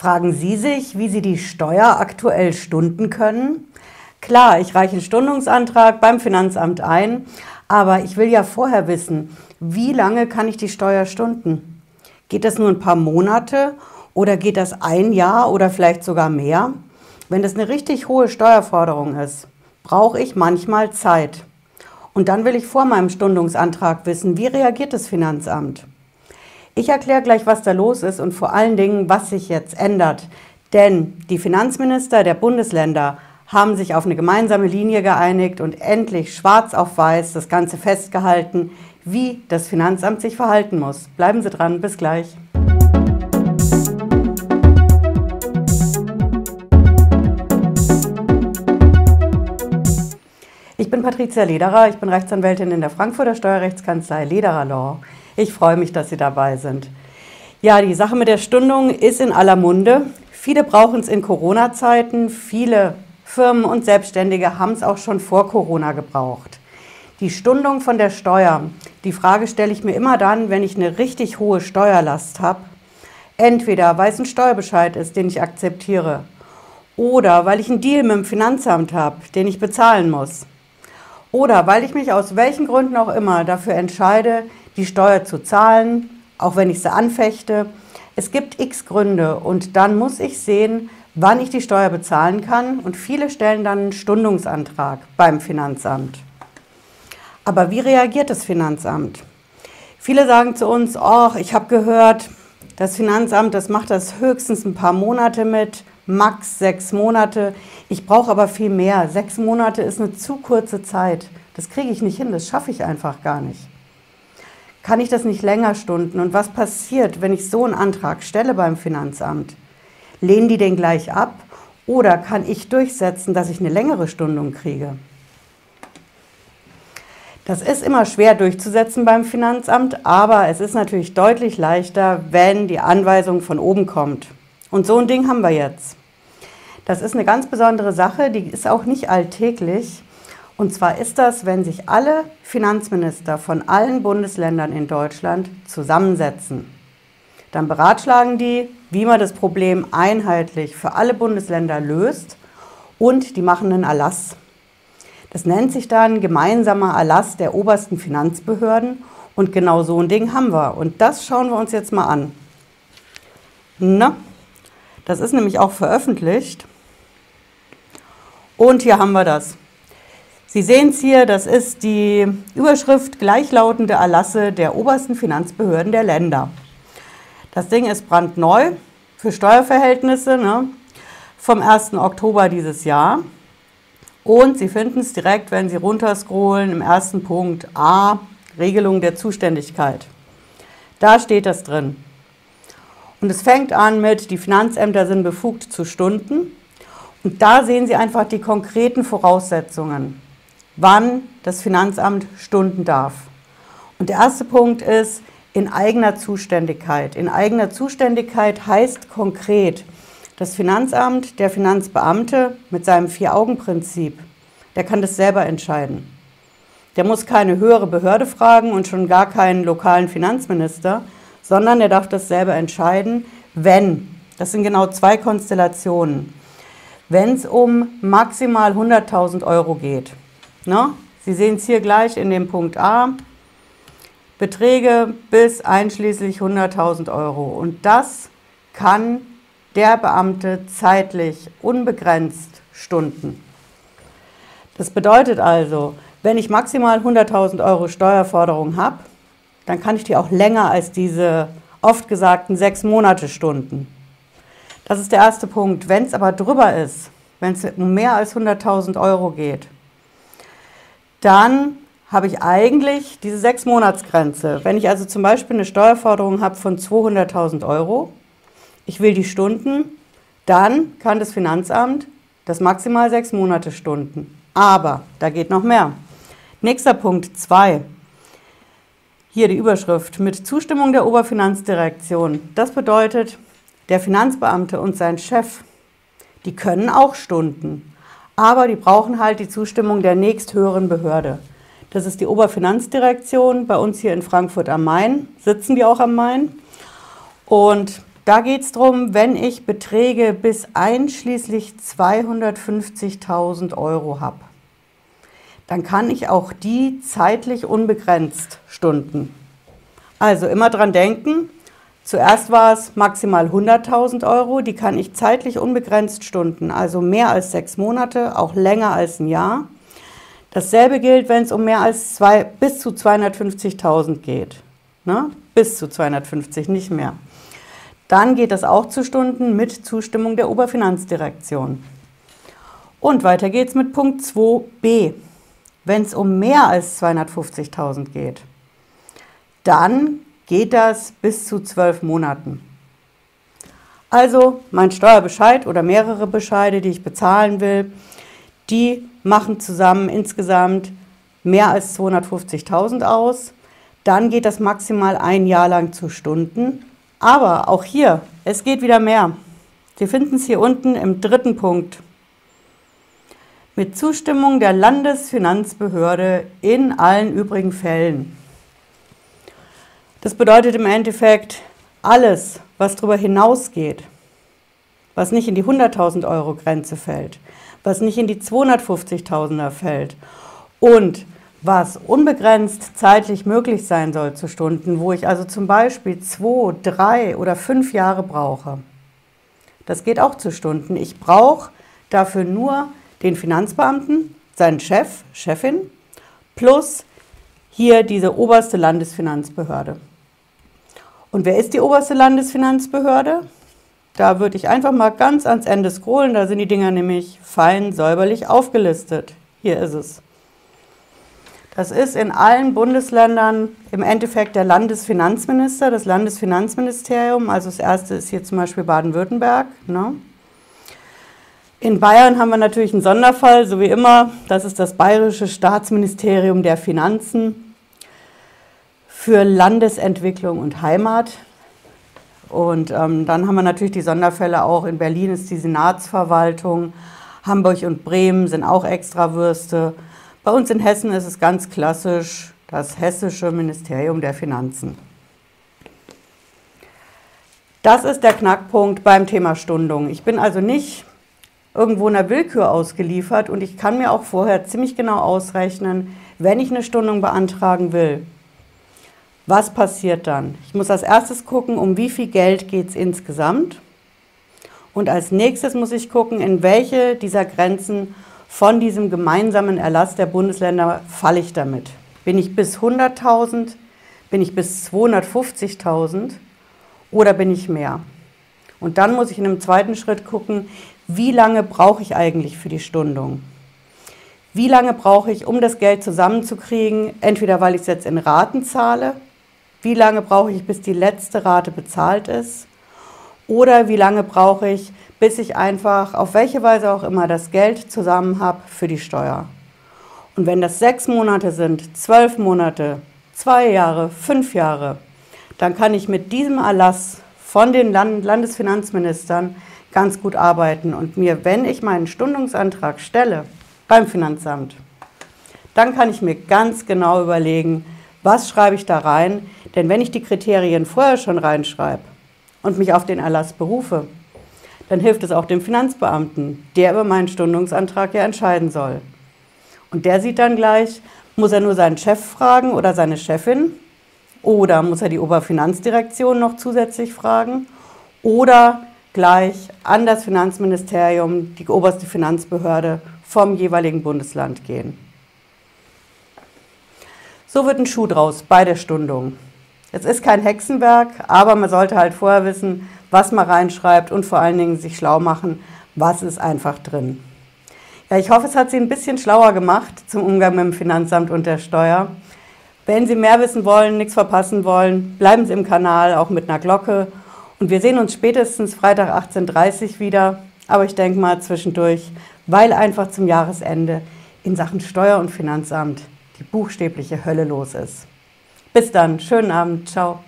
Fragen Sie sich, wie Sie die Steuer aktuell stunden können? Klar, ich reiche einen Stundungsantrag beim Finanzamt ein, aber ich will ja vorher wissen, wie lange kann ich die Steuer stunden? Geht das nur ein paar Monate oder geht das ein Jahr oder vielleicht sogar mehr? Wenn das eine richtig hohe Steuerforderung ist, brauche ich manchmal Zeit. Und dann will ich vor meinem Stundungsantrag wissen, wie reagiert das Finanzamt? Ich erkläre gleich, was da los ist und vor allen Dingen, was sich jetzt ändert. Denn die Finanzminister der Bundesländer haben sich auf eine gemeinsame Linie geeinigt und endlich schwarz auf weiß das Ganze festgehalten, wie das Finanzamt sich verhalten muss. Bleiben Sie dran, bis gleich. Ich bin Patricia Lederer, ich bin Rechtsanwältin in der Frankfurter Steuerrechtskanzlei Lederer Law. Ich freue mich, dass Sie dabei sind. Ja, die Sache mit der Stundung ist in aller Munde. Viele brauchen es in Corona-Zeiten. Viele Firmen und Selbstständige haben es auch schon vor Corona gebraucht. Die Stundung von der Steuer, die Frage stelle ich mir immer dann, wenn ich eine richtig hohe Steuerlast habe. Entweder weil es ein Steuerbescheid ist, den ich akzeptiere, oder weil ich einen Deal mit dem Finanzamt habe, den ich bezahlen muss. Oder weil ich mich aus welchen Gründen auch immer dafür entscheide, die Steuer zu zahlen, auch wenn ich sie anfechte. Es gibt x Gründe und dann muss ich sehen, wann ich die Steuer bezahlen kann und viele stellen dann einen Stundungsantrag beim Finanzamt. Aber wie reagiert das Finanzamt? Viele sagen zu uns, oh, ich habe gehört, das Finanzamt, das macht das höchstens ein paar Monate mit, max sechs Monate. Ich brauche aber viel mehr. Sechs Monate ist eine zu kurze Zeit. Das kriege ich nicht hin, das schaffe ich einfach gar nicht kann ich das nicht länger stunden? Und was passiert, wenn ich so einen Antrag stelle beim Finanzamt? Lehnen die den gleich ab oder kann ich durchsetzen, dass ich eine längere Stundung kriege? Das ist immer schwer durchzusetzen beim Finanzamt, aber es ist natürlich deutlich leichter, wenn die Anweisung von oben kommt. Und so ein Ding haben wir jetzt. Das ist eine ganz besondere Sache, die ist auch nicht alltäglich. Und zwar ist das, wenn sich alle Finanzminister von allen Bundesländern in Deutschland zusammensetzen. Dann beratschlagen die, wie man das Problem einheitlich für alle Bundesländer löst und die machen einen Erlass. Das nennt sich dann gemeinsamer Erlass der obersten Finanzbehörden und genau so ein Ding haben wir. Und das schauen wir uns jetzt mal an. Na, das ist nämlich auch veröffentlicht. Und hier haben wir das. Sie sehen es hier, das ist die Überschrift gleichlautende Erlasse der obersten Finanzbehörden der Länder. Das Ding ist brandneu für Steuerverhältnisse ne, vom 1. Oktober dieses Jahr. Und Sie finden es direkt, wenn Sie runterscrollen, im ersten Punkt A, Regelung der Zuständigkeit. Da steht das drin. Und es fängt an mit, die Finanzämter sind befugt zu Stunden. Und da sehen Sie einfach die konkreten Voraussetzungen wann das Finanzamt stunden darf. Und der erste Punkt ist in eigener Zuständigkeit. In eigener Zuständigkeit heißt konkret, das Finanzamt, der Finanzbeamte mit seinem Vier-Augen-Prinzip, der kann das selber entscheiden. Der muss keine höhere Behörde fragen und schon gar keinen lokalen Finanzminister, sondern er darf das selber entscheiden, wenn, das sind genau zwei Konstellationen, wenn es um maximal 100.000 Euro geht. Ne? Sie sehen es hier gleich in dem Punkt A. Beträge bis einschließlich 100.000 Euro. Und das kann der Beamte zeitlich unbegrenzt stunden. Das bedeutet also, wenn ich maximal 100.000 Euro Steuerforderung habe, dann kann ich die auch länger als diese oft gesagten sechs Monate stunden. Das ist der erste Punkt. Wenn es aber drüber ist, wenn es um mehr als 100.000 Euro geht, dann habe ich eigentlich diese sechs Monatsgrenze. Wenn ich also zum Beispiel eine Steuerforderung habe von 200.000 Euro, ich will die Stunden, dann kann das Finanzamt das maximal sechs Monate stunden. Aber da geht noch mehr. Nächster Punkt 2. Hier die Überschrift mit Zustimmung der Oberfinanzdirektion. Das bedeutet, der Finanzbeamte und sein Chef, die können auch stunden aber die brauchen halt die Zustimmung der nächsthöheren Behörde. Das ist die Oberfinanzdirektion, bei uns hier in Frankfurt am Main, sitzen die auch am Main. Und da geht es darum, wenn ich Beträge bis einschließlich 250.000 Euro habe, dann kann ich auch die zeitlich unbegrenzt stunden. Also immer dran denken, zuerst war es maximal 100.000 Euro, die kann ich zeitlich unbegrenzt stunden, also mehr als sechs Monate, auch länger als ein Jahr. Dasselbe gilt, wenn es um mehr als zwei, bis zu 250.000 geht. Ne? Bis zu 250, nicht mehr. Dann geht das auch zu Stunden mit Zustimmung der Oberfinanzdirektion. Und weiter geht's mit Punkt 2b. Wenn es um mehr als 250.000 geht, dann geht das bis zu zwölf Monaten. Also mein Steuerbescheid oder mehrere Bescheide, die ich bezahlen will, die machen zusammen insgesamt mehr als 250.000 aus. Dann geht das maximal ein Jahr lang zu Stunden. Aber auch hier, es geht wieder mehr. Sie finden es hier unten im dritten Punkt. Mit Zustimmung der Landesfinanzbehörde in allen übrigen Fällen. Das bedeutet im Endeffekt, alles, was darüber hinausgeht, was nicht in die 100.000 Euro Grenze fällt, was nicht in die 250.000er fällt und was unbegrenzt zeitlich möglich sein soll zu Stunden, wo ich also zum Beispiel zwei, drei oder fünf Jahre brauche. Das geht auch zu Stunden. Ich brauche dafür nur den Finanzbeamten, seinen Chef, Chefin, plus hier diese oberste Landesfinanzbehörde. Und wer ist die oberste Landesfinanzbehörde? Da würde ich einfach mal ganz ans Ende scrollen, da sind die Dinger nämlich fein säuberlich aufgelistet. Hier ist es. Das ist in allen Bundesländern im Endeffekt der Landesfinanzminister, das Landesfinanzministerium. Also das erste ist hier zum Beispiel Baden-Württemberg. Ne? In Bayern haben wir natürlich einen Sonderfall, so wie immer. Das ist das Bayerische Staatsministerium der Finanzen für Landesentwicklung und Heimat. Und ähm, dann haben wir natürlich die Sonderfälle auch. In Berlin ist die Senatsverwaltung, Hamburg und Bremen sind auch Extrawürste. Bei uns in Hessen ist es ganz klassisch das Hessische Ministerium der Finanzen. Das ist der Knackpunkt beim Thema Stundung. Ich bin also nicht irgendwo einer Willkür ausgeliefert und ich kann mir auch vorher ziemlich genau ausrechnen, wenn ich eine Stundung beantragen will, was passiert dann? Ich muss als erstes gucken, um wie viel Geld geht es insgesamt. Und als nächstes muss ich gucken, in welche dieser Grenzen von diesem gemeinsamen Erlass der Bundesländer falle ich damit. Bin ich bis 100.000? Bin ich bis 250.000? Oder bin ich mehr? Und dann muss ich in einem zweiten Schritt gucken, wie lange brauche ich eigentlich für die Stundung? Wie lange brauche ich, um das Geld zusammenzukriegen? Entweder weil ich es jetzt in Raten zahle wie lange brauche ich, bis die letzte Rate bezahlt ist? Oder wie lange brauche ich, bis ich einfach auf welche Weise auch immer das Geld zusammen habe für die Steuer? Und wenn das sechs Monate sind, zwölf Monate, zwei Jahre, fünf Jahre, dann kann ich mit diesem Erlass von den Landesfinanzministern ganz gut arbeiten und mir, wenn ich meinen Stundungsantrag stelle beim Finanzamt, dann kann ich mir ganz genau überlegen, was schreibe ich da rein? Denn wenn ich die Kriterien vorher schon reinschreibe und mich auf den Erlass berufe, dann hilft es auch dem Finanzbeamten, der über meinen Stundungsantrag ja entscheiden soll. Und der sieht dann gleich, muss er nur seinen Chef fragen oder seine Chefin oder muss er die Oberfinanzdirektion noch zusätzlich fragen oder gleich an das Finanzministerium, die oberste Finanzbehörde vom jeweiligen Bundesland gehen. So wird ein Schuh draus bei der Stundung. Es ist kein Hexenwerk, aber man sollte halt vorher wissen, was man reinschreibt und vor allen Dingen sich schlau machen, was ist einfach drin. Ja, ich hoffe, es hat Sie ein bisschen schlauer gemacht zum Umgang mit dem Finanzamt und der Steuer. Wenn Sie mehr wissen wollen, nichts verpassen wollen, bleiben Sie im Kanal, auch mit einer Glocke. Und wir sehen uns spätestens Freitag 18.30 Uhr wieder. Aber ich denke mal zwischendurch, weil einfach zum Jahresende in Sachen Steuer und Finanzamt die buchstäbliche Hölle los ist. Bis dann, schönen Abend, ciao.